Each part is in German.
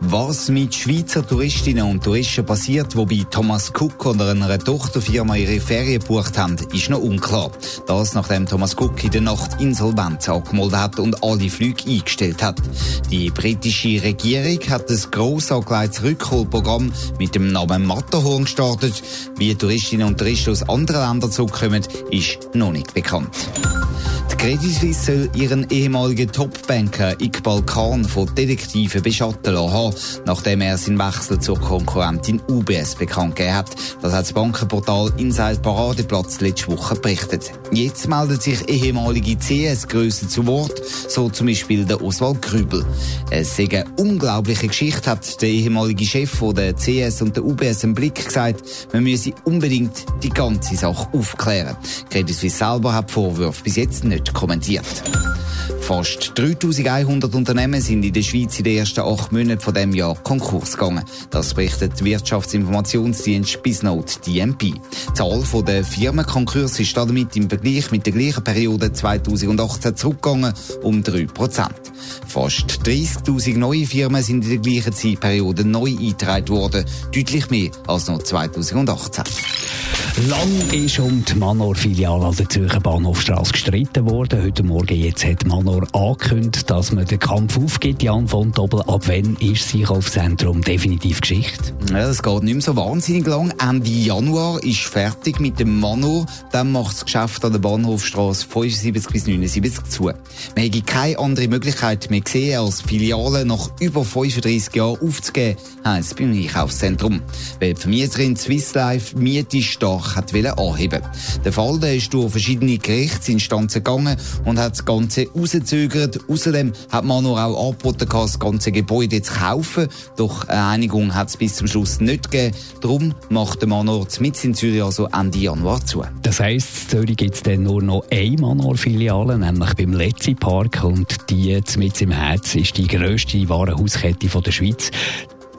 Was mit Schweizer Touristinnen und Touristen passiert, die bei Thomas Cook oder einer Tochterfirma ihre Ferien gebucht haben, ist noch unklar. Das nachdem Thomas Cook in der Nacht Insolvenz angemeldet hat und alle Flüge eingestellt hat. Die britische Regierung hat ein gross angelegtes Rückholprogramm mit dem Namen Matterhorn gestartet. Wie Touristinnen und Touristen aus anderen Ländern zurückkommen, ist noch nicht bekannt. Credit Suisse soll ihren ehemaligen Topbanker Iqbal Khan von Detektiven beschatten lassen, nachdem er seinen Wechsel zur Konkurrentin UBS bekannt gegeben hat. Das hat das Bankenportal Inside Paradeplatz letzte Woche berichtet. Jetzt melden sich ehemalige CS-Grössen zu Wort, so zum Beispiel der Oswald Grübel. Es sei eine unglaubliche Geschichte, hat der ehemalige Chef von der CS und der UBS im Blick gesagt. Man müsse unbedingt die ganze Sache aufklären. Credit Suisse selber hat Vorwürfe bis jetzt nicht kommentiert. Fast 3100 Unternehmen sind in der Schweiz in den ersten acht Monaten von dem Jahr Konkurs gegangen. Das berichtet der Wirtschaftsinformationsdienst Bisnote DMP. Die Zahl der Firmenkonkurse ist damit im Vergleich mit der gleichen Periode 2018 zurückgegangen um 3% Fast 30.000 neue Firmen sind in der gleichen Zeitperiode neu eingetragen worden, deutlich mehr als noch 2018. Lang ist um die Manor-Filiale an der Zürcher Bahnhofstrasse gestritten worden. Heute Morgen jetzt hat Manor angekündigt, dass man den Kampf aufgibt. Jan von Doppel, ab wann ist das Einkaufszentrum definitiv Geschichte? Ja, das geht nicht mehr so wahnsinnig lang. Ende Januar ist fertig mit dem Manor. Dann macht das Geschäft an der Bahnhofstrasse 75 bis 79 zu. Man hätte keine andere Möglichkeit mehr gesehen, als Filiale nach über 35 Jahren aufzugeben, heisst beim Einkaufszentrum. Weil die Vermieterin Swiss Life Miete stark Sache hat anheben Der Fall der ist durch verschiedene Gerichtsinstanzen gegangen und hat das Ganze rausgezögert. Außerdem hat man nur auch angeboten, das ganze Gebäude zu kaufen. Doch eine Einigung hat es bis zum Schluss nicht gegeben. Darum macht der Manor mit in Zürich also Ende Januar zu. Das heisst, in Zürich gibt es dann nur noch eine Manor-Filiale, nämlich beim Letzi Park. Und die mit im Herz ist die grösste Warenhauskette der Schweiz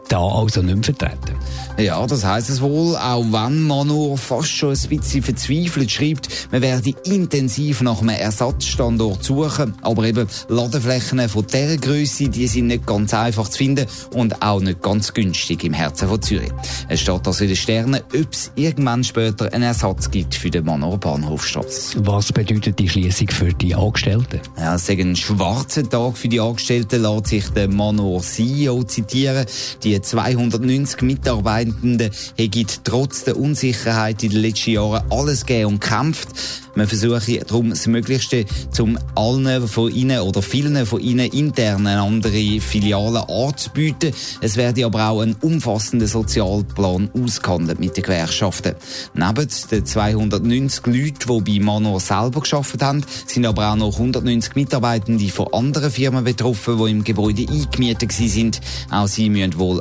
da also nicht mehr vertreten. Ja, das heisst es wohl, auch wenn man nur fast schon ein bisschen verzweifelt schreibt, man werde intensiv nach einem Ersatzstandort suchen, aber eben Ladeflächen von dieser Größe, die sind nicht ganz einfach zu finden und auch nicht ganz günstig im Herzen von Zürich. Es steht also in den Sternen, ob es irgendwann später einen Ersatz gibt für den Manor Bahnhofstrasse. Was bedeutet die Schließung für die Angestellten? Ja, es ist ein schwarzer Tag für die Angestellten, lässt sich der Manor CEO zitieren. Die die 290 Mitarbeitenden haben trotz der Unsicherheit in den letzten Jahren alles gegeben und kämpft. Man versuche darum das Möglichste, zum allen von ihnen oder vielen von ihnen intern eine andere Filiale anzubieten. Es werde aber auch ein umfassender Sozialplan ausgehandelt mit den Gewerkschaften. Neben den 290 Leuten, die bei Manor selber geschafft haben, sind aber auch noch 190 Mitarbeitende von anderen Firmen betroffen, die im Gebäude eingemietet sind. Auch sie müssen wohl